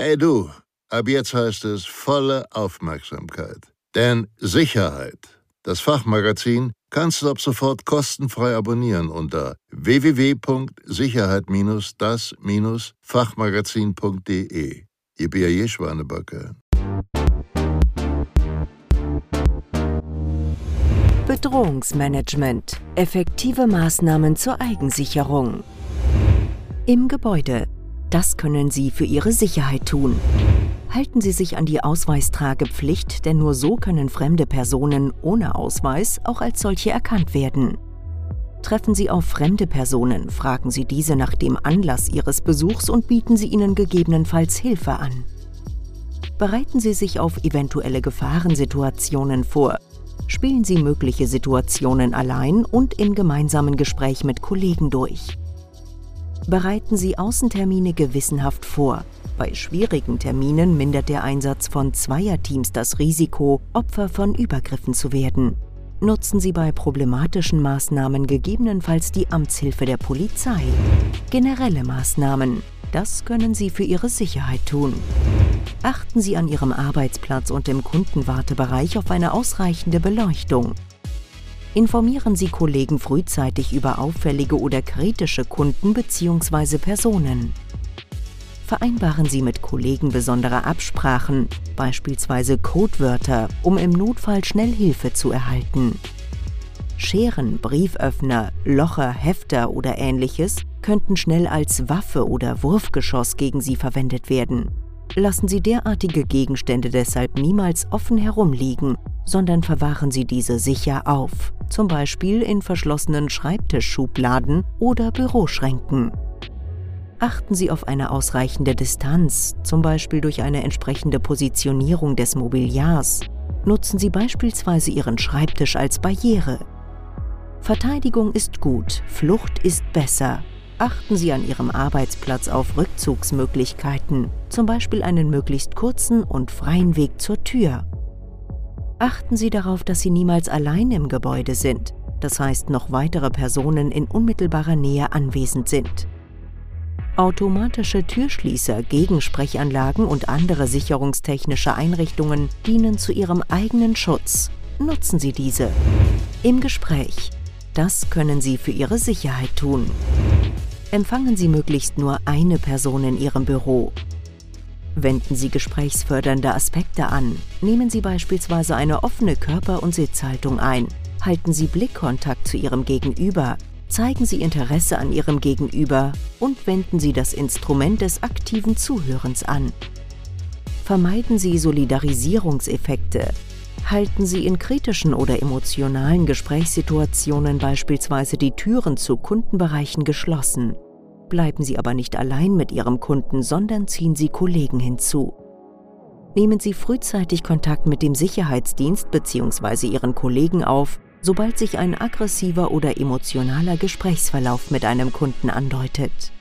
Hey du, ab jetzt heißt es volle Aufmerksamkeit. Denn Sicherheit, das Fachmagazin, kannst du ab sofort kostenfrei abonnieren unter www.sicherheit-das-fachmagazin.de. Ihr B.A.J. Schwanebacke. Bedrohungsmanagement. Effektive Maßnahmen zur Eigensicherung. Im Gebäude. Das können Sie für Ihre Sicherheit tun. Halten Sie sich an die Ausweistragepflicht, denn nur so können fremde Personen ohne Ausweis auch als solche erkannt werden. Treffen Sie auf fremde Personen, fragen Sie diese nach dem Anlass Ihres Besuchs und bieten Sie ihnen gegebenenfalls Hilfe an. Bereiten Sie sich auf eventuelle Gefahrensituationen vor. Spielen Sie mögliche Situationen allein und im gemeinsamen Gespräch mit Kollegen durch. Bereiten Sie Außentermine gewissenhaft vor. Bei schwierigen Terminen mindert der Einsatz von Zweierteams das Risiko, Opfer von Übergriffen zu werden. Nutzen Sie bei problematischen Maßnahmen gegebenenfalls die Amtshilfe der Polizei. Generelle Maßnahmen. Das können Sie für Ihre Sicherheit tun. Achten Sie an Ihrem Arbeitsplatz und im Kundenwartebereich auf eine ausreichende Beleuchtung. Informieren Sie Kollegen frühzeitig über auffällige oder kritische Kunden bzw. Personen. Vereinbaren Sie mit Kollegen besondere Absprachen, beispielsweise Codewörter, um im Notfall schnell Hilfe zu erhalten. Scheren, Brieföffner, Locher, Hefter oder ähnliches könnten schnell als Waffe oder Wurfgeschoss gegen Sie verwendet werden. Lassen Sie derartige Gegenstände deshalb niemals offen herumliegen, sondern verwahren Sie diese sicher auf, zum Beispiel in verschlossenen Schreibtischschubladen oder Büroschränken. Achten Sie auf eine ausreichende Distanz, zum Beispiel durch eine entsprechende Positionierung des Mobiliars. Nutzen Sie beispielsweise Ihren Schreibtisch als Barriere. Verteidigung ist gut, Flucht ist besser. Achten Sie an Ihrem Arbeitsplatz auf Rückzugsmöglichkeiten, zum Beispiel einen möglichst kurzen und freien Weg zur Tür. Achten Sie darauf, dass Sie niemals allein im Gebäude sind, das heißt noch weitere Personen in unmittelbarer Nähe anwesend sind. Automatische Türschließer, Gegensprechanlagen und andere sicherungstechnische Einrichtungen dienen zu Ihrem eigenen Schutz. Nutzen Sie diese. Im Gespräch. Das können Sie für Ihre Sicherheit tun. Empfangen Sie möglichst nur eine Person in Ihrem Büro. Wenden Sie gesprächsfördernde Aspekte an. Nehmen Sie beispielsweise eine offene Körper- und Sitzhaltung ein. Halten Sie Blickkontakt zu Ihrem Gegenüber. Zeigen Sie Interesse an Ihrem Gegenüber und wenden Sie das Instrument des aktiven Zuhörens an. Vermeiden Sie Solidarisierungseffekte. Halten Sie in kritischen oder emotionalen Gesprächssituationen beispielsweise die Türen zu Kundenbereichen geschlossen. Bleiben Sie aber nicht allein mit Ihrem Kunden, sondern ziehen Sie Kollegen hinzu. Nehmen Sie frühzeitig Kontakt mit dem Sicherheitsdienst bzw. Ihren Kollegen auf, sobald sich ein aggressiver oder emotionaler Gesprächsverlauf mit einem Kunden andeutet.